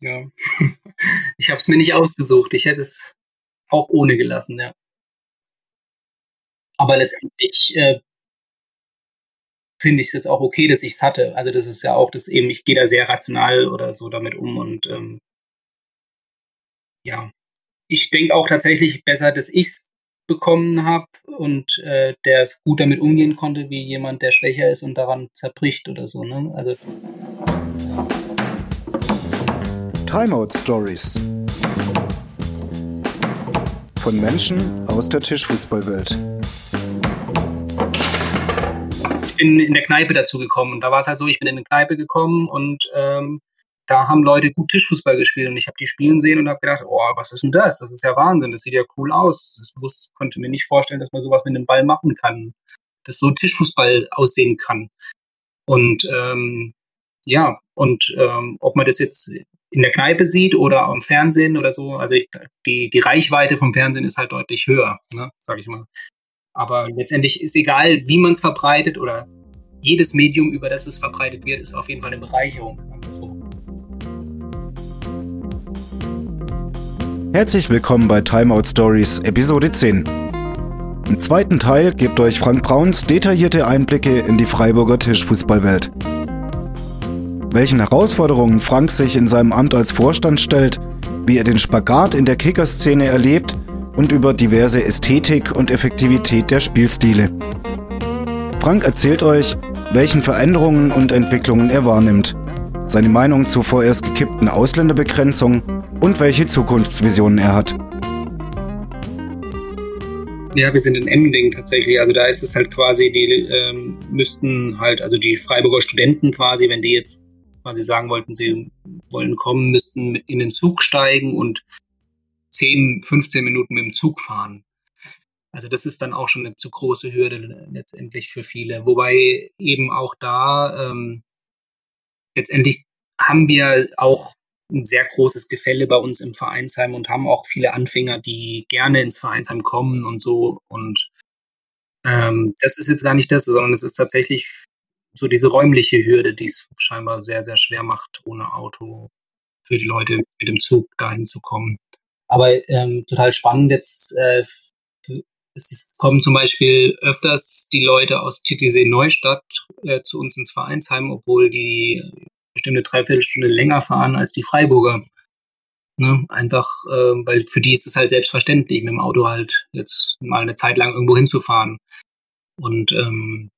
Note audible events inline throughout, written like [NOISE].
Ja. [LAUGHS] ich habe es mir nicht ausgesucht. Ich hätte es auch ohne gelassen, ja. Aber letztendlich äh, finde ich es jetzt auch okay, dass ich es hatte. Also das ist ja auch das eben, ich gehe da sehr rational oder so damit um und ähm, ja, ich denke auch tatsächlich besser, dass ich es bekommen habe und äh, der es gut damit umgehen konnte, wie jemand, der schwächer ist und daran zerbricht oder so. Ne? Also Timeout Stories von Menschen aus der Tischfußballwelt. Ich bin in der Kneipe dazu gekommen und da war es halt so, ich bin in eine Kneipe gekommen und ähm, da haben Leute gut Tischfußball gespielt und ich habe die spielen sehen und habe gedacht, oh, was ist denn das? Das ist ja Wahnsinn, das sieht ja cool aus. Ich wusste, konnte mir nicht vorstellen, dass man sowas mit einem Ball machen kann, dass so Tischfußball aussehen kann. Und ähm, ja, und ähm, ob man das jetzt in der Kneipe sieht oder am Fernsehen oder so, also ich, die, die Reichweite vom Fernsehen ist halt deutlich höher, ne, sage ich mal. Aber letztendlich ist egal, wie man es verbreitet oder jedes Medium, über das es verbreitet wird, ist auf jeden Fall eine Bereicherung. So. Herzlich willkommen bei Timeout Stories Episode 10. Im zweiten Teil gibt euch Frank Brauns detaillierte Einblicke in die Freiburger Tischfußballwelt. Welchen Herausforderungen Frank sich in seinem Amt als Vorstand stellt, wie er den Spagat in der Kickerszene erlebt und über diverse Ästhetik und Effektivität der Spielstile. Frank erzählt euch, welchen Veränderungen und Entwicklungen er wahrnimmt, seine Meinung zur vorerst gekippten Ausländerbegrenzung und welche Zukunftsvisionen er hat. Ja, wir sind in Emding tatsächlich. Also da ist es halt quasi, die ähm, müssten halt, also die Freiburger Studenten quasi, wenn die jetzt quasi sagen wollten, sie wollen kommen, müssten in den Zug steigen und 10, 15 Minuten mit dem Zug fahren. Also das ist dann auch schon eine zu große Hürde letztendlich für viele. Wobei eben auch da ähm, letztendlich haben wir auch ein sehr großes Gefälle bei uns im Vereinsheim und haben auch viele Anfänger, die gerne ins Vereinsheim kommen und so. Und ähm, das ist jetzt gar nicht das, sondern es ist tatsächlich so diese räumliche Hürde, die es scheinbar sehr, sehr schwer macht, ohne Auto für die Leute mit dem Zug dahin zu kommen. Aber ähm, total spannend jetzt. Äh, es kommen zum Beispiel öfters die Leute aus Titisee Neustadt äh, zu uns ins Vereinsheim, obwohl die bestimmt eine Dreiviertelstunde länger fahren als die Freiburger. Ne? Einfach, äh, weil für die ist es halt selbstverständlich, mit dem Auto halt jetzt mal eine Zeit lang irgendwo hinzufahren. Und ähm,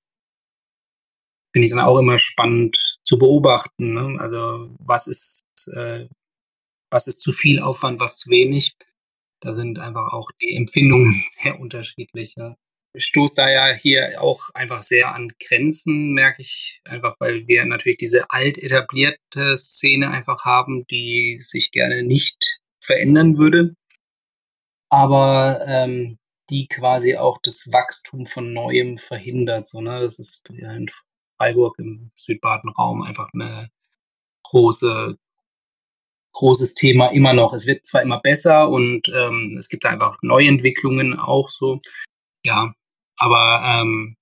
finde ich dann auch immer spannend zu beobachten. Ne? Also was ist, äh, was ist zu viel Aufwand, was zu wenig. Da sind einfach auch die Empfindungen [LAUGHS] sehr unterschiedlich. Ja stoße da ja hier auch einfach sehr an Grenzen, merke ich einfach, weil wir natürlich diese alt etablierte Szene einfach haben, die sich gerne nicht verändern würde, aber ähm, die quasi auch das Wachstum von Neuem verhindert. So, ne? Das ist Freiburg im Südbaden-Raum einfach eine große großes Thema immer noch. Es wird zwar immer besser und ähm, es gibt einfach Neuentwicklungen auch so. Ja, aber ähm,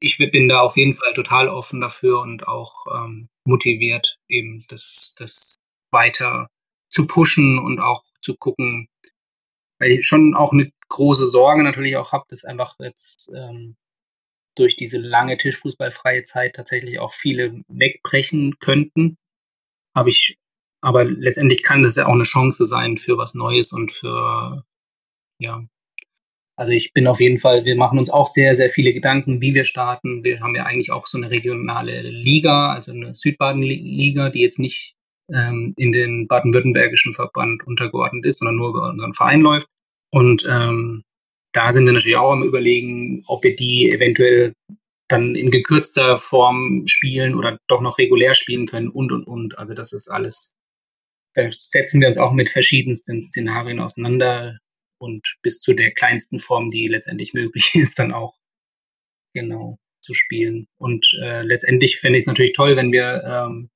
ich bin da auf jeden Fall total offen dafür und auch ähm, motiviert, eben das, das weiter zu pushen und auch zu gucken, weil ich schon auch eine große Sorge natürlich auch habe, dass einfach jetzt ähm, durch diese lange Tischfußballfreie Zeit tatsächlich auch viele wegbrechen könnten. Habe ich, aber letztendlich kann das ja auch eine Chance sein für was Neues und für ja, also ich bin auf jeden Fall, wir machen uns auch sehr, sehr viele Gedanken, wie wir starten. Wir haben ja eigentlich auch so eine regionale Liga, also eine Südbaden-Liga, die jetzt nicht ähm, in den baden-württembergischen Verband untergeordnet ist, sondern nur über unseren Verein läuft. Und ähm, da sind wir natürlich auch am Überlegen, ob wir die eventuell dann in gekürzter Form spielen oder doch noch regulär spielen können und, und, und. Also das ist alles, da setzen wir uns auch mit verschiedensten Szenarien auseinander und bis zu der kleinsten Form, die letztendlich möglich [LAUGHS] ist, dann auch genau zu spielen. Und äh, letztendlich fände ich es natürlich toll, wenn wir ähm,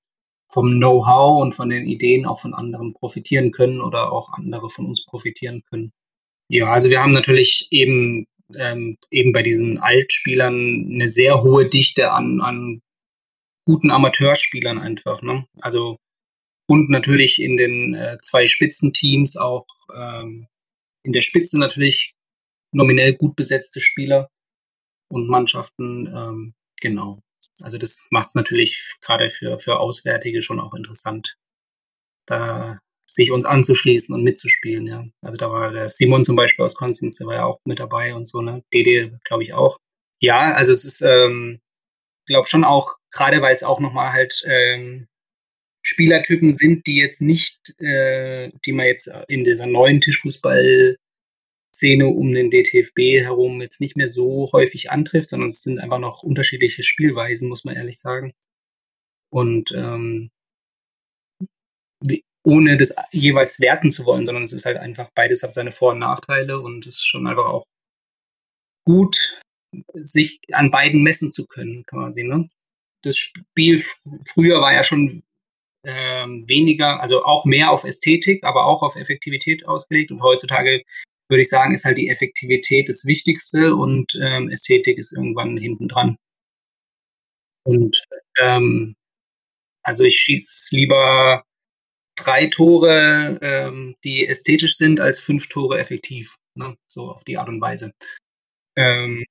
vom Know-how und von den Ideen auch von anderen profitieren können oder auch andere von uns profitieren können. Ja, also wir haben natürlich eben ähm, eben bei diesen Altspielern eine sehr hohe Dichte an, an guten Amateurspielern einfach. Ne? Also Und natürlich in den äh, zwei Spitzenteams auch ähm, in der Spitze natürlich nominell gut besetzte Spieler und Mannschaften. Ähm, genau. Also das macht es natürlich gerade für, für Auswärtige schon auch interessant, da sich uns anzuschließen und mitzuspielen. Ja. Also da war der Simon zum Beispiel aus Konstanz, der war ja auch mit dabei und so, ne? Dede, glaube ich, auch. Ja, also es ist, ähm, glaube schon auch, gerade weil es auch nochmal halt ähm, Spielertypen sind, die jetzt nicht, äh, die man jetzt in dieser neuen Tischfußball Szene um den DTFB herum jetzt nicht mehr so häufig antrifft, sondern es sind einfach noch unterschiedliche Spielweisen, muss man ehrlich sagen. Und ähm, ohne das jeweils werten zu wollen, sondern es ist halt einfach beides hat seine Vor- und Nachteile und es ist schon einfach auch gut, sich an beiden messen zu können, quasi. Ne? Das Spiel früher war ja schon ähm, weniger, also auch mehr auf Ästhetik, aber auch auf Effektivität ausgelegt und heutzutage würde ich sagen, ist halt die Effektivität das Wichtigste und ähm, Ästhetik ist irgendwann hinten dran. Und ähm, also ich schieße lieber drei Tore, ähm, die ästhetisch sind, als fünf Tore effektiv. Ne? So auf die Art und Weise. Ähm,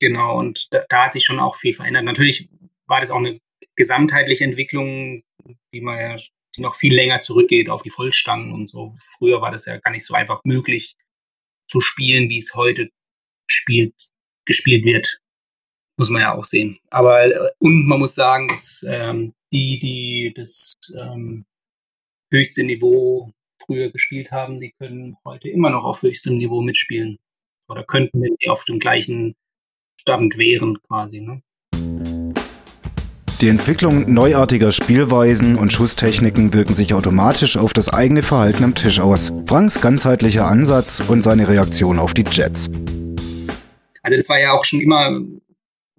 genau, und da, da, hat sich schon auch viel verändert. Natürlich war das auch eine gesamtheitliche Entwicklung, die man ja die noch viel länger zurückgeht auf die Vollstangen und so. Früher war das ja gar nicht so einfach möglich zu spielen, wie es heute spielt, gespielt wird. Muss man ja auch sehen. Aber äh, und man muss sagen, dass ähm, die, die das ähm, höchste Niveau früher gespielt haben, die können heute immer noch auf höchstem Niveau mitspielen. Oder könnten, wenn sie auf dem gleichen Stand wären, quasi. Ne? Die Entwicklung neuartiger Spielweisen und Schusstechniken wirken sich automatisch auf das eigene Verhalten am Tisch aus. Franks ganzheitlicher Ansatz und seine Reaktion auf die Jets. Also das war ja auch schon immer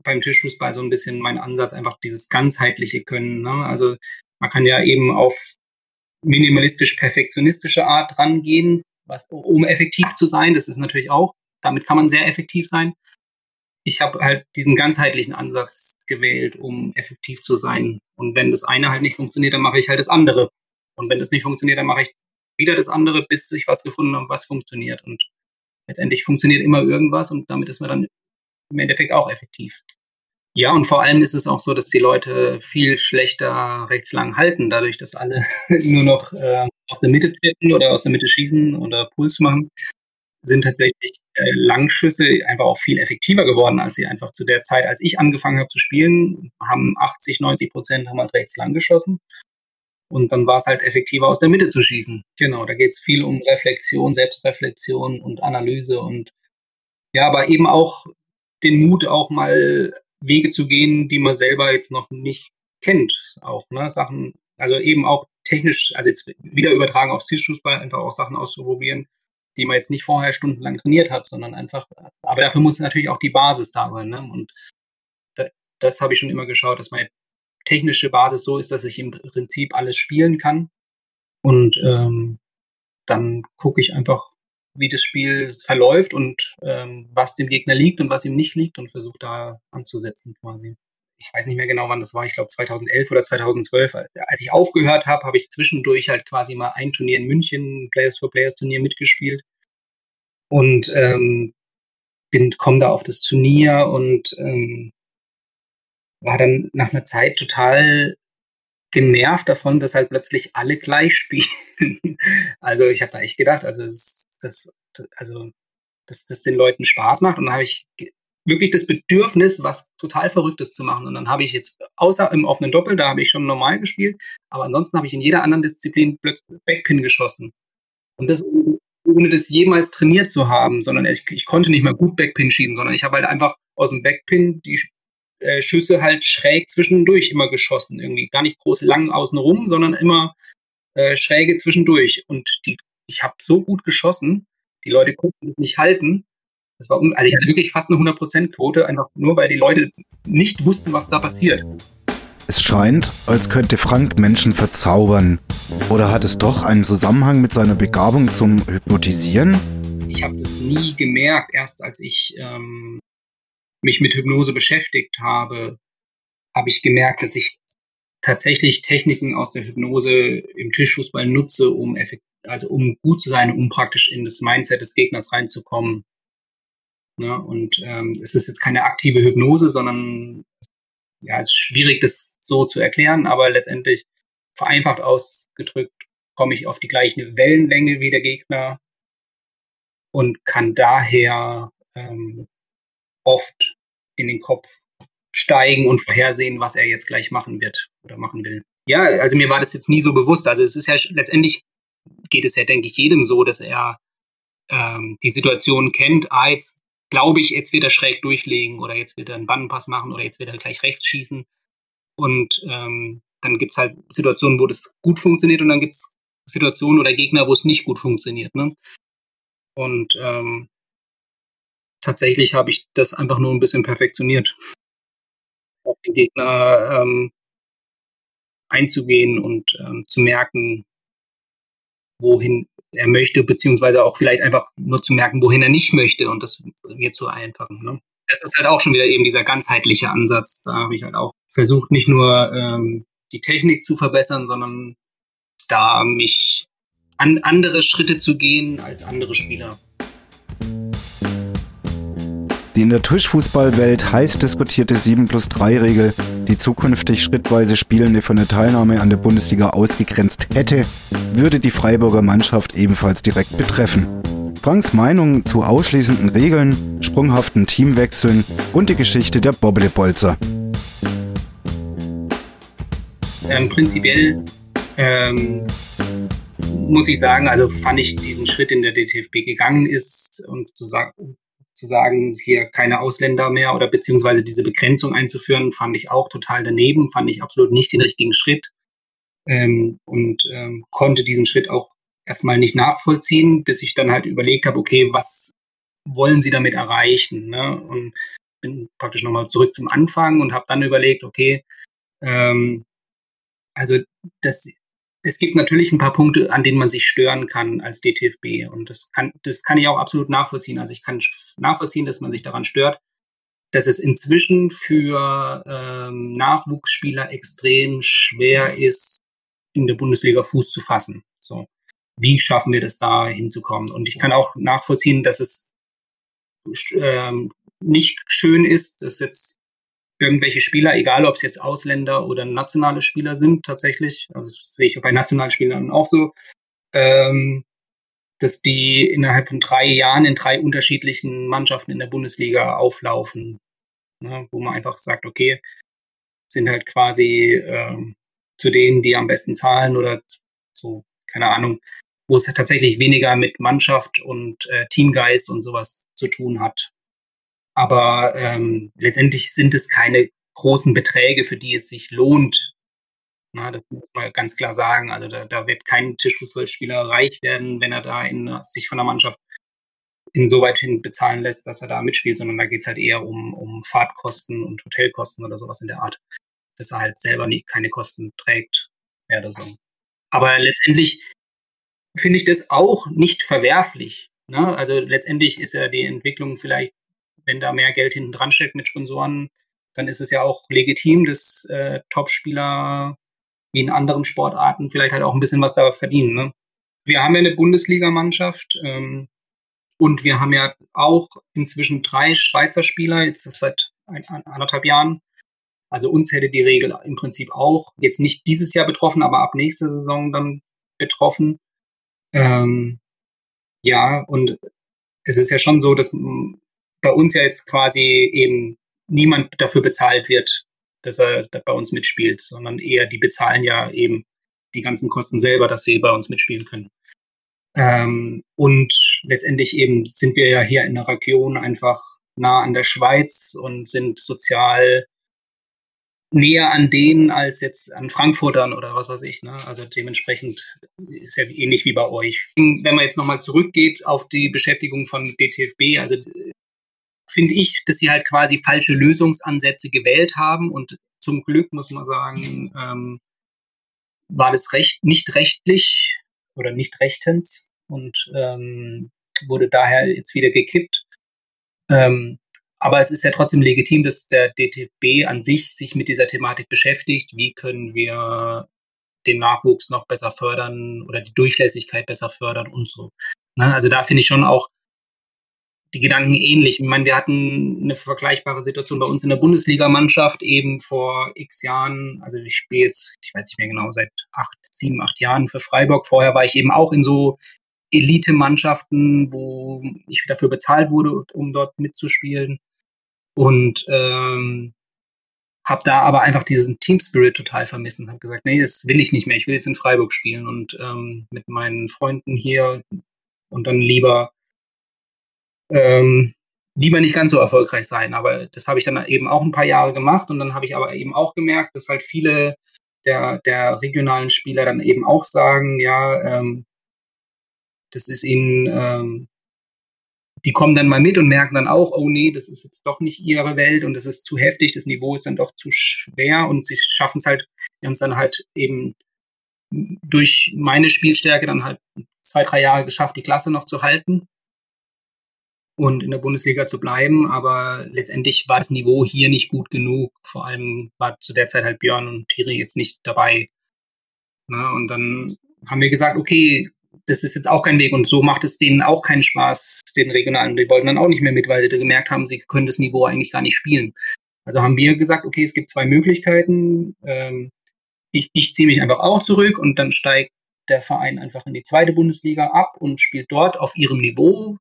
beim Tischfußball so ein bisschen mein Ansatz, einfach dieses ganzheitliche Können. Ne? Also man kann ja eben auf minimalistisch-perfektionistische Art rangehen, was, um effektiv zu sein. Das ist natürlich auch, damit kann man sehr effektiv sein ich habe halt diesen ganzheitlichen Ansatz gewählt, um effektiv zu sein. Und wenn das eine halt nicht funktioniert, dann mache ich halt das andere. Und wenn das nicht funktioniert, dann mache ich wieder das andere, bis ich was gefunden habe, was funktioniert. Und letztendlich funktioniert immer irgendwas und damit ist man dann im Endeffekt auch effektiv. Ja, und vor allem ist es auch so, dass die Leute viel schlechter rechts lang halten, dadurch, dass alle [LAUGHS] nur noch äh, aus der Mitte treten oder aus der Mitte schießen oder Puls machen sind tatsächlich äh, Langschüsse einfach auch viel effektiver geworden, als sie einfach zu der Zeit, als ich angefangen habe zu spielen, haben 80, 90 Prozent haben halt rechts lang geschossen. Und dann war es halt effektiver, aus der Mitte zu schießen. Genau, da geht es viel um Reflexion, Selbstreflexion und Analyse und ja, aber eben auch den Mut, auch mal Wege zu gehen, die man selber jetzt noch nicht kennt. Auch, ne? Sachen, also eben auch technisch, also jetzt wieder übertragen aufs Zielfußball, einfach auch Sachen auszuprobieren, die man jetzt nicht vorher stundenlang trainiert hat, sondern einfach, aber dafür muss natürlich auch die Basis da sein. Ne? Und da, das habe ich schon immer geschaut, dass meine technische Basis so ist, dass ich im Prinzip alles spielen kann. Und ähm, dann gucke ich einfach, wie das Spiel verläuft und ähm, was dem Gegner liegt und was ihm nicht liegt und versuche da anzusetzen quasi. Ich weiß nicht mehr genau, wann das war. Ich glaube 2011 oder 2012. Als ich aufgehört habe, habe ich zwischendurch halt quasi mal ein Turnier in München, Players for Players Turnier mitgespielt und ähm, bin komme da auf das Turnier und ähm, war dann nach einer Zeit total genervt davon, dass halt plötzlich alle gleich spielen. [LAUGHS] also ich habe da echt gedacht, also das, also dass das den Leuten Spaß macht und dann habe ich wirklich das Bedürfnis, was total Verrücktes zu machen. Und dann habe ich jetzt, außer im offenen Doppel, da habe ich schon normal gespielt, aber ansonsten habe ich in jeder anderen Disziplin Backpin geschossen. Und das ohne das jemals trainiert zu haben, sondern ich, ich konnte nicht mehr gut Backpin schießen, sondern ich habe halt einfach aus dem Backpin die äh, Schüsse halt schräg zwischendurch immer geschossen. Irgendwie gar nicht groß lang außenrum, sondern immer äh, schräge zwischendurch. Und die, ich habe so gut geschossen, die Leute konnten es nicht halten. Das war, also ich hatte wirklich fast eine 100%-Quote, einfach nur weil die Leute nicht wussten, was da passiert. Es scheint, als könnte Frank Menschen verzaubern. Oder hat es doch einen Zusammenhang mit seiner Begabung zum Hypnotisieren? Ich habe das nie gemerkt. Erst als ich ähm, mich mit Hypnose beschäftigt habe, habe ich gemerkt, dass ich tatsächlich Techniken aus der Hypnose im Tischfußball nutze, um effekt, also um gut zu sein, um praktisch in das Mindset des Gegners reinzukommen. Ne? und ähm, es ist jetzt keine aktive Hypnose, sondern ja, es ist schwierig, das so zu erklären, aber letztendlich vereinfacht ausgedrückt komme ich auf die gleiche Wellenlänge wie der Gegner und kann daher ähm, oft in den Kopf steigen und vorhersehen, was er jetzt gleich machen wird oder machen will. Ja, also mir war das jetzt nie so bewusst. Also es ist ja letztendlich geht es ja, denke ich, jedem so, dass er ähm, die Situation kennt, ah, jetzt glaube ich, jetzt wird er schräg durchlegen oder jetzt wird er einen Bannenpass machen oder jetzt wird er gleich rechts schießen. Und ähm, dann gibt es halt Situationen, wo das gut funktioniert und dann gibt es Situationen oder Gegner, wo es nicht gut funktioniert. Ne? Und ähm, tatsächlich habe ich das einfach nur ein bisschen perfektioniert. Auf den Gegner ähm, einzugehen und ähm, zu merken, wohin er möchte, beziehungsweise auch vielleicht einfach nur zu merken, wohin er nicht möchte und das mir zu einfachen. Ne? Das ist halt auch schon wieder eben dieser ganzheitliche Ansatz. Da habe ich halt auch versucht, nicht nur ähm, die Technik zu verbessern, sondern da mich an andere Schritte zu gehen als andere Spieler. Die in der Tischfußballwelt heiß diskutierte 7 plus 3 Regel, die zukünftig schrittweise Spielende von der Teilnahme an der Bundesliga ausgegrenzt hätte, würde die Freiburger Mannschaft ebenfalls direkt betreffen. Franks Meinung zu ausschließenden Regeln, sprunghaften Teamwechseln und die Geschichte der Bobblebolzer. Ähm, prinzipiell ähm, muss ich sagen, also fand ich diesen Schritt, in der DTFB gegangen ist und zu sagen, zu sagen, hier keine Ausländer mehr oder beziehungsweise diese Begrenzung einzuführen, fand ich auch total daneben, fand ich absolut nicht den richtigen Schritt ähm, und ähm, konnte diesen Schritt auch erstmal nicht nachvollziehen, bis ich dann halt überlegt habe, okay, was wollen sie damit erreichen? Ne? Und bin praktisch nochmal zurück zum Anfang und habe dann überlegt, okay, ähm, also das es gibt natürlich ein paar Punkte, an denen man sich stören kann als DTFB. Und das kann, das kann ich auch absolut nachvollziehen. Also ich kann nachvollziehen, dass man sich daran stört, dass es inzwischen für ähm, Nachwuchsspieler extrem schwer ist, in der Bundesliga Fuß zu fassen. So. Wie schaffen wir das da hinzukommen? Und ich kann auch nachvollziehen, dass es ähm, nicht schön ist, dass jetzt irgendwelche Spieler, egal ob es jetzt Ausländer oder nationale Spieler sind, tatsächlich, also das sehe ich bei nationalen Spielern auch so, ähm, dass die innerhalb von drei Jahren in drei unterschiedlichen Mannschaften in der Bundesliga auflaufen, ne, wo man einfach sagt, okay, sind halt quasi ähm, zu denen, die am besten zahlen oder so, keine Ahnung, wo es tatsächlich weniger mit Mannschaft und äh, Teamgeist und sowas zu tun hat. Aber ähm, letztendlich sind es keine großen Beträge, für die es sich lohnt. Na, das muss man ganz klar sagen. Also da, da wird kein Tischfußballspieler reich werden, wenn er da in, sich von der Mannschaft insoweit hin bezahlen lässt, dass er da mitspielt, sondern da geht es halt eher um, um Fahrtkosten und Hotelkosten oder sowas in der Art, dass er halt selber nicht keine Kosten trägt oder so. Aber letztendlich finde ich das auch nicht verwerflich. Ne? Also letztendlich ist ja die Entwicklung vielleicht wenn da mehr Geld hinten dran steckt mit Sponsoren, dann ist es ja auch legitim, dass äh, Topspieler wie in anderen Sportarten vielleicht halt auch ein bisschen was da verdienen. Ne? Wir haben ja eine Bundesligamannschaft ähm, und wir haben ja auch inzwischen drei Schweizer Spieler, jetzt seit ein, ein, anderthalb Jahren. Also uns hätte die Regel im Prinzip auch jetzt nicht dieses Jahr betroffen, aber ab nächster Saison dann betroffen. Ähm, ja, und es ist ja schon so, dass bei uns ja jetzt quasi eben niemand dafür bezahlt wird, dass er bei uns mitspielt, sondern eher die bezahlen ja eben die ganzen Kosten selber, dass sie bei uns mitspielen können. Ähm, und letztendlich eben sind wir ja hier in der Region einfach nah an der Schweiz und sind sozial näher an denen als jetzt an Frankfurtern oder was weiß ich. Ne? Also dementsprechend ist ja ähnlich wie bei euch. Wenn man jetzt nochmal zurückgeht auf die Beschäftigung von DTFB, also finde ich, dass sie halt quasi falsche Lösungsansätze gewählt haben. Und zum Glück muss man sagen, ähm, war das recht, nicht rechtlich oder nicht rechtens und ähm, wurde daher jetzt wieder gekippt. Ähm, aber es ist ja trotzdem legitim, dass der DTB an sich sich mit dieser Thematik beschäftigt. Wie können wir den Nachwuchs noch besser fördern oder die Durchlässigkeit besser fördern und so. Ne? Also da finde ich schon auch die Gedanken ähnlich. Ich meine, wir hatten eine vergleichbare Situation bei uns in der Bundesligamannschaft eben vor x Jahren. Also ich spiele jetzt, ich weiß nicht mehr genau, seit acht, sieben, acht Jahren für Freiburg. Vorher war ich eben auch in so Elite-Mannschaften, wo ich dafür bezahlt wurde, um dort mitzuspielen. Und ähm, habe da aber einfach diesen Team Spirit total vermissen. und Habe gesagt, nee, das will ich nicht mehr. Ich will jetzt in Freiburg spielen und ähm, mit meinen Freunden hier und dann lieber ähm, lieber nicht ganz so erfolgreich sein. Aber das habe ich dann eben auch ein paar Jahre gemacht und dann habe ich aber eben auch gemerkt, dass halt viele der, der regionalen Spieler dann eben auch sagen, ja, ähm, das ist ihnen ähm, die kommen dann mal mit und merken dann auch, oh nee, das ist jetzt doch nicht ihre Welt und das ist zu heftig, das Niveau ist dann doch zu schwer und sie schaffen es halt, die haben es dann halt eben durch meine Spielstärke dann halt zwei, drei Jahre geschafft, die Klasse noch zu halten und in der Bundesliga zu bleiben, aber letztendlich war das Niveau hier nicht gut genug. Vor allem war zu der Zeit halt Björn und Thierry jetzt nicht dabei. Na, und dann haben wir gesagt, okay, das ist jetzt auch kein Weg und so macht es denen auch keinen Spaß, den regionalen. Die wollten dann auch nicht mehr mit, weil sie gemerkt haben, sie können das Niveau eigentlich gar nicht spielen. Also haben wir gesagt, okay, es gibt zwei Möglichkeiten. Ähm, ich, ich ziehe mich einfach auch zurück und dann steigt der Verein einfach in die zweite Bundesliga ab und spielt dort auf ihrem Niveau.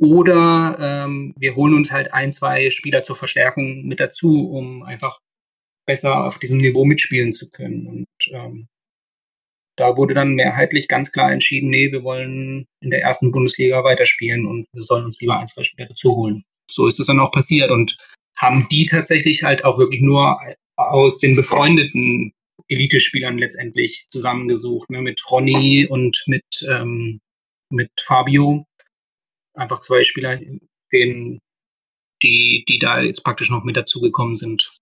Oder ähm, wir holen uns halt ein, zwei Spieler zur Verstärkung mit dazu, um einfach besser auf diesem Niveau mitspielen zu können. Und ähm, da wurde dann mehrheitlich ganz klar entschieden, nee, wir wollen in der ersten Bundesliga weiterspielen und wir sollen uns lieber ein, zwei Spieler dazu holen. So ist es dann auch passiert und haben die tatsächlich halt auch wirklich nur aus den befreundeten Elitespielern letztendlich zusammengesucht, ne, mit Ronny und mit, ähm, mit Fabio. Einfach zwei Spieler, denen, die, die da jetzt praktisch noch mit dazugekommen sind.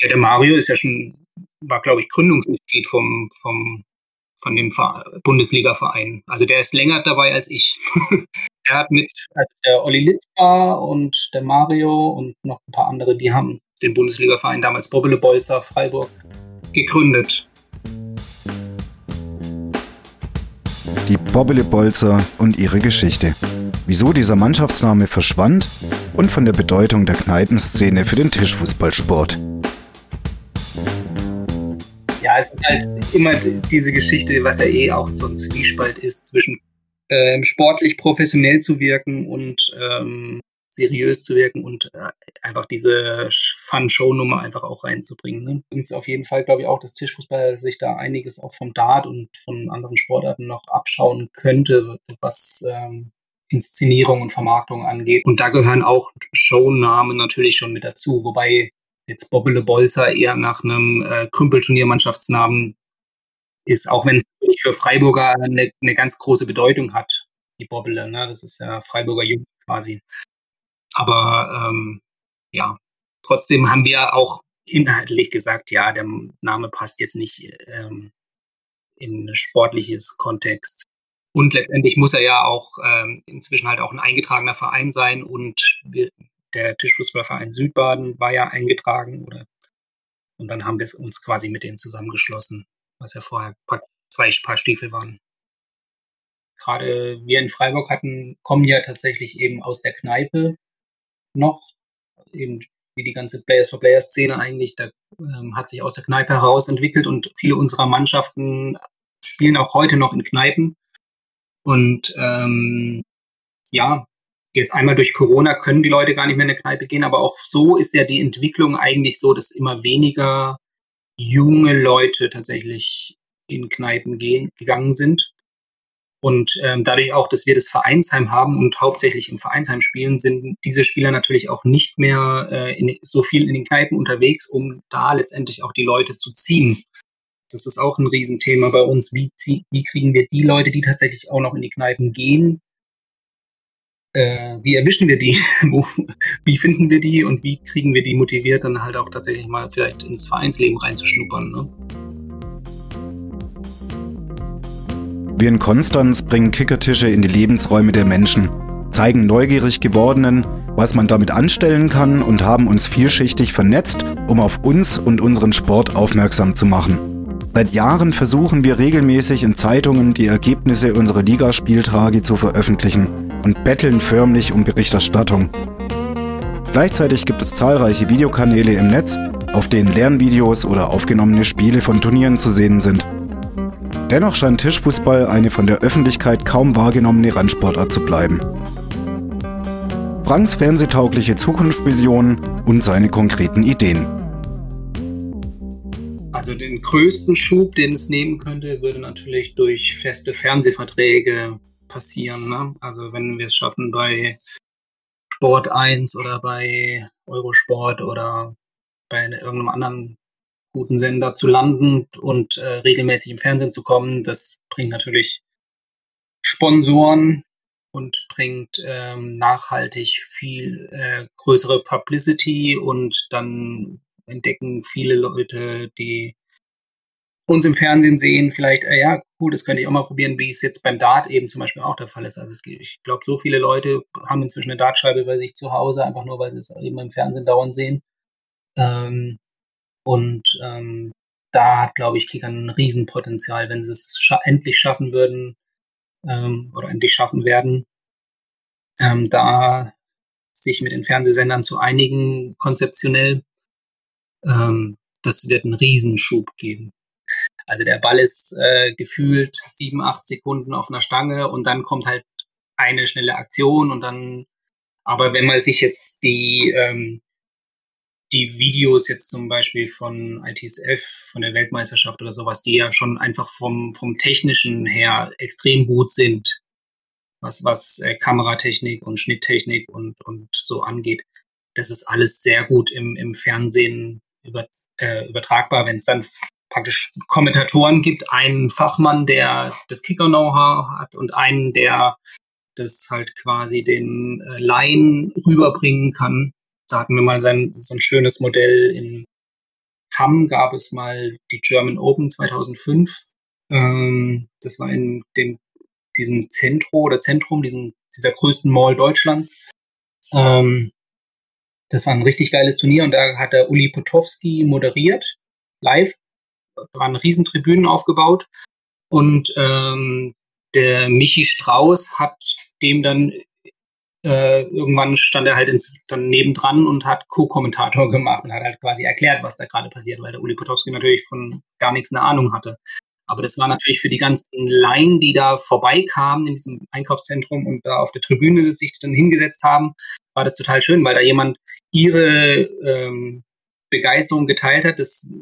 Ja, der Mario ist ja schon, war, glaube ich, Gründungsmitglied vom, vom von dem Bundesliga-Verein. Also der ist länger dabei als ich. [LAUGHS] er hat mit also der Olli Litzbar und der Mario und noch ein paar andere, die haben den Bundesliga-Verein damals Bobbele Bolzer Freiburg gegründet. Die Bobbele Bolzer und ihre Geschichte. Wieso dieser Mannschaftsname verschwand und von der Bedeutung der Kneipenszene für den Tischfußballsport es ist halt immer diese Geschichte, was ja eh auch so ein Zwiespalt ist zwischen ähm, sportlich professionell zu wirken und ähm, seriös zu wirken und äh, einfach diese Fun-Show-Nummer einfach auch reinzubringen. Ne? Und auf jeden Fall glaube ich auch, dass Tischfußball sich da einiges auch vom Dart und von anderen Sportarten noch abschauen könnte, was ähm, Inszenierung und Vermarktung angeht. Und da gehören auch Shownamen natürlich schon mit dazu, wobei jetzt Bobbele Bolzer eher nach einem äh, Krümpelturniermannschaftsnamen ist, auch wenn es für Freiburger eine, eine, ganz große Bedeutung hat, die Bobbele. Ne? Das ist ja Freiburger Jugend quasi. Aber ähm, ja, trotzdem haben wir auch inhaltlich gesagt, ja, der Name passt jetzt nicht ähm, in sportliches Kontext. Und letztendlich muss er ja auch ähm, inzwischen halt auch ein eingetragener Verein sein und wir, der Tischfußballverein Südbaden war ja eingetragen oder und dann haben wir uns quasi mit denen zusammengeschlossen, was ja vorher zwei Paar Stiefel waren. Gerade wir in Freiburg hatten, kommen ja tatsächlich eben aus der Kneipe noch, eben wie die ganze Players for Players Szene eigentlich, da ähm, hat sich aus der Kneipe heraus entwickelt und viele unserer Mannschaften spielen auch heute noch in Kneipen. Und ähm, ja, Jetzt einmal durch Corona können die Leute gar nicht mehr in eine Kneipe gehen, aber auch so ist ja die Entwicklung eigentlich so, dass immer weniger junge Leute tatsächlich in Kneipen gehen, gegangen sind. Und ähm, dadurch auch, dass wir das Vereinsheim haben und hauptsächlich im Vereinsheim spielen, sind diese Spieler natürlich auch nicht mehr äh, in, so viel in den Kneipen unterwegs, um da letztendlich auch die Leute zu ziehen. Das ist auch ein Riesenthema bei uns. Wie, wie kriegen wir die Leute, die tatsächlich auch noch in die Kneipen gehen, äh, wie erwischen wir die? [LAUGHS] Wie finden wir die und wie kriegen wir die motiviert, dann halt auch tatsächlich mal vielleicht ins Vereinsleben reinzuschnuppern? Ne? Wir in Konstanz bringen Kickertische in die Lebensräume der Menschen, zeigen neugierig gewordenen, was man damit anstellen kann und haben uns vielschichtig vernetzt, um auf uns und unseren Sport aufmerksam zu machen. Seit Jahren versuchen wir regelmäßig in Zeitungen die Ergebnisse unserer Ligaspieltrage zu veröffentlichen und betteln förmlich um Berichterstattung. Gleichzeitig gibt es zahlreiche Videokanäle im Netz, auf denen Lernvideos oder aufgenommene Spiele von Turnieren zu sehen sind. Dennoch scheint Tischfußball eine von der Öffentlichkeit kaum wahrgenommene Randsportart zu bleiben. Franks fernsehtaugliche Zukunftsvisionen und seine konkreten Ideen. Also den größten Schub, den es nehmen könnte, würde natürlich durch feste Fernsehverträge passieren. Ne? Also wenn wir es schaffen, bei Sport 1 oder bei Eurosport oder bei irgendeinem anderen guten Sender zu landen und äh, regelmäßig im Fernsehen zu kommen, das bringt natürlich Sponsoren und bringt ähm, nachhaltig viel äh, größere Publicity und dann entdecken viele Leute, die uns im Fernsehen sehen, vielleicht, äh, ja, cool, das könnte ich auch mal probieren, wie es jetzt beim Dart eben zum Beispiel auch der Fall ist. Also es, ich glaube, so viele Leute haben inzwischen eine Dartscheibe bei sich zu Hause, einfach nur, weil sie es eben im Fernsehen dauernd sehen. Ähm, und ähm, da hat, glaube ich, Kicker ein Riesenpotenzial, wenn sie es scha endlich schaffen würden ähm, oder endlich schaffen werden, ähm, da sich mit den Fernsehsendern zu einigen, konzeptionell. Ähm, das wird einen Riesenschub geben. Also der Ball ist äh, gefühlt sieben, acht Sekunden auf einer Stange und dann kommt halt eine schnelle Aktion und dann, aber wenn man sich jetzt die, ähm, die Videos jetzt zum Beispiel von ITSF, von der Weltmeisterschaft oder sowas, die ja schon einfach vom, vom technischen her extrem gut sind, was, was äh, Kameratechnik und Schnitttechnik und, und so angeht. Das ist alles sehr gut im, im Fernsehen über, äh, übertragbar, wenn es dann praktisch Kommentatoren gibt, einen Fachmann, der das Kicker-Know-how hat und einen, der das halt quasi den äh, Laien rüberbringen kann. Da hatten wir mal sein, so ein schönes Modell in Hamm, gab es mal die German Open 2005. Ähm, das war in dem, diesem Zentro oder Zentrum, diesem, dieser größten Mall Deutschlands. Ähm, das war ein richtig geiles Turnier und da hat der Uli Potowski moderiert, live waren Riesentribünen aufgebaut und ähm, der Michi Strauß hat dem dann äh, irgendwann stand er halt ins, dann nebendran und hat Co-Kommentator [LAUGHS] gemacht und hat halt quasi erklärt, was da gerade passiert, weil der Uli Potowski natürlich von gar nichts eine Ahnung hatte. Aber das war natürlich für die ganzen Laien, die da vorbeikamen in diesem Einkaufszentrum und da auf der Tribüne sich dann hingesetzt haben, war das total schön, weil da jemand ihre ähm, Begeisterung geteilt hat. Das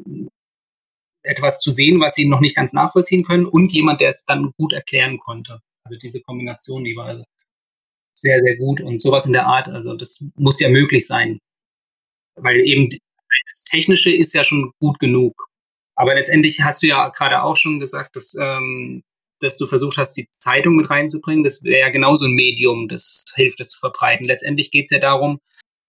etwas zu sehen, was sie noch nicht ganz nachvollziehen können und jemand, der es dann gut erklären konnte. Also diese Kombination, die war sehr, sehr gut und sowas in der Art. Also das muss ja möglich sein, weil eben das Technische ist ja schon gut genug. Aber letztendlich hast du ja gerade auch schon gesagt, dass, ähm, dass du versucht hast, die Zeitung mit reinzubringen. Das wäre ja genauso ein Medium, das hilft, es zu verbreiten. Letztendlich geht es ja darum,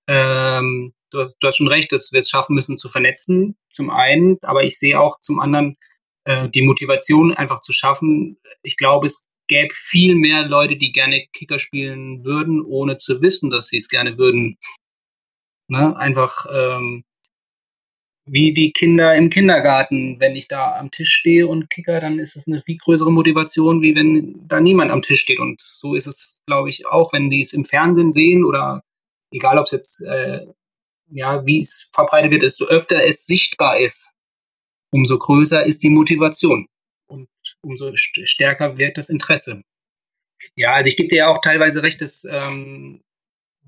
ähm, du, hast, du hast schon recht, dass wir es schaffen müssen zu vernetzen, zum einen, aber ich sehe auch zum anderen äh, die Motivation einfach zu schaffen. Ich glaube, es gäbe viel mehr Leute, die gerne Kicker spielen würden, ohne zu wissen, dass sie es gerne würden. Ne? Einfach ähm, wie die Kinder im Kindergarten. Wenn ich da am Tisch stehe und kicker, dann ist es eine viel größere Motivation, wie wenn da niemand am Tisch steht. Und so ist es, glaube ich, auch, wenn die es im Fernsehen sehen oder egal, ob es jetzt äh, ja, wie es verbreitet wird, desto öfter es sichtbar ist, umso größer ist die Motivation und umso stärker wird das Interesse. Ja, also ich gebe dir ja auch teilweise recht, dass ähm,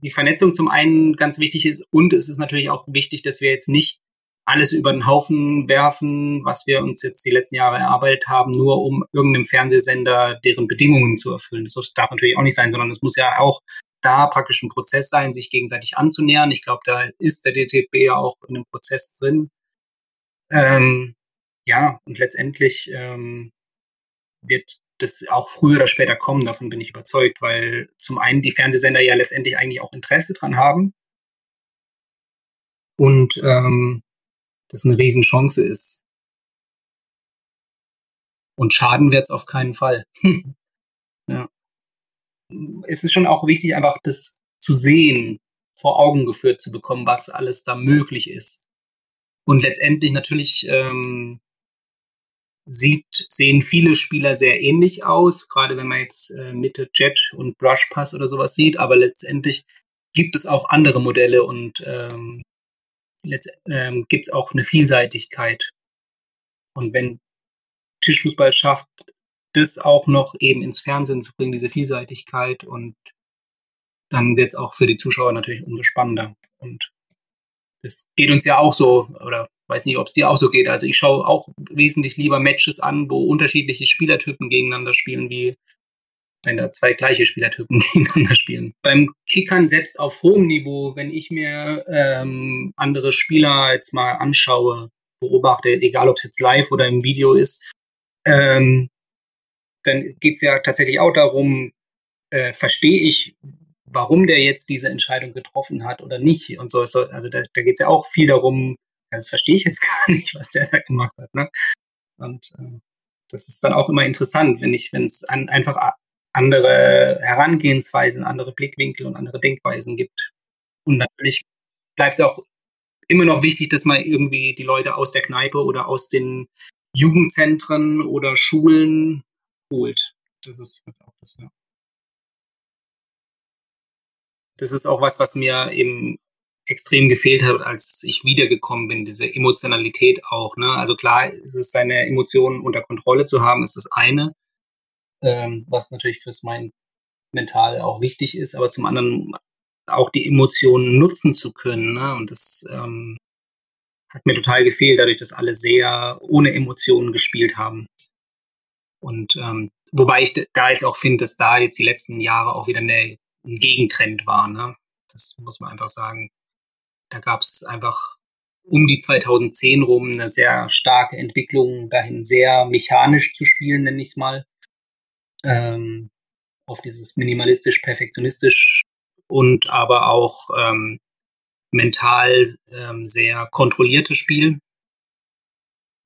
die Vernetzung zum einen ganz wichtig ist und es ist natürlich auch wichtig, dass wir jetzt nicht alles über den Haufen werfen, was wir uns jetzt die letzten Jahre erarbeitet haben, nur um irgendeinem Fernsehsender deren Bedingungen zu erfüllen. Das darf natürlich auch nicht sein, sondern es muss ja auch da praktisch ein Prozess sein, sich gegenseitig anzunähern. Ich glaube, da ist der DTFB ja auch in einem Prozess drin. Ähm, ja, und letztendlich ähm, wird das auch früher oder später kommen, davon bin ich überzeugt, weil zum einen die Fernsehsender ja letztendlich eigentlich auch Interesse dran haben und ähm, das eine Riesenchance ist. Und schaden wird es auf keinen Fall. [LAUGHS] ja es ist schon auch wichtig, einfach das zu sehen, vor Augen geführt zu bekommen, was alles da möglich ist. Und letztendlich natürlich ähm, sieht, sehen viele Spieler sehr ähnlich aus, gerade wenn man jetzt äh, Mitte Jet und Brush Pass oder sowas sieht, aber letztendlich gibt es auch andere Modelle und ähm, ähm, gibt es auch eine Vielseitigkeit. Und wenn Tischfußball schafft, das auch noch eben ins Fernsehen zu bringen, diese Vielseitigkeit und dann wird es auch für die Zuschauer natürlich umso spannender. Und das geht uns ja auch so, oder weiß nicht, ob es dir auch so geht. Also ich schaue auch wesentlich lieber Matches an, wo unterschiedliche Spielertypen gegeneinander spielen, wie wenn da zwei gleiche Spielertypen [LAUGHS] gegeneinander spielen. Beim Kickern selbst auf hohem Niveau, wenn ich mir ähm, andere Spieler jetzt mal anschaue, beobachte, egal ob es jetzt live oder im Video ist, ähm, dann geht es ja tatsächlich auch darum, äh, verstehe ich, warum der jetzt diese Entscheidung getroffen hat oder nicht und so. Also da, da geht es ja auch viel darum, das verstehe ich jetzt [LAUGHS] gar nicht, was der da gemacht hat. Ne? Und äh, das ist dann auch immer interessant, wenn ich, wenn es an, einfach andere Herangehensweisen, andere Blickwinkel und andere Denkweisen gibt. Und natürlich bleibt es auch immer noch wichtig, dass man irgendwie die Leute aus der Kneipe oder aus den Jugendzentren oder Schulen holt. Das ist halt auch das, ja. Das ist auch was, was mir eben extrem gefehlt hat, als ich wiedergekommen bin, diese Emotionalität auch. Ne? Also klar ist es, seine Emotionen unter Kontrolle zu haben, ist das eine, ähm, was natürlich fürs mein Mental auch wichtig ist, aber zum anderen auch die Emotionen nutzen zu können. Ne? Und das ähm, hat mir total gefehlt, dadurch, dass alle sehr ohne Emotionen gespielt haben. Und ähm, wobei ich da jetzt auch finde, dass da jetzt die letzten Jahre auch wieder eine, ein Gegentrend war. Ne? Das muss man einfach sagen. Da gab es einfach um die 2010 rum eine sehr starke Entwicklung dahin, sehr mechanisch zu spielen, nenne ich es mal. Ähm, auf dieses minimalistisch-perfektionistisch und aber auch ähm, mental ähm, sehr kontrolliertes Spiel.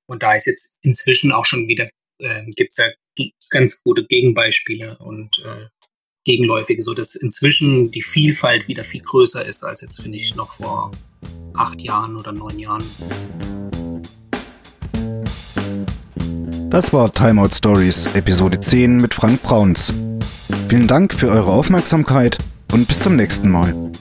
Und da ist jetzt inzwischen auch schon wieder, äh, gibt es ja ganz gute Gegenbeispiele und äh, Gegenläufige, so dass inzwischen die Vielfalt wieder viel größer ist als jetzt, finde ich, noch vor acht Jahren oder neun Jahren. Das war Timeout Stories, Episode 10 mit Frank Brauns. Vielen Dank für eure Aufmerksamkeit und bis zum nächsten Mal.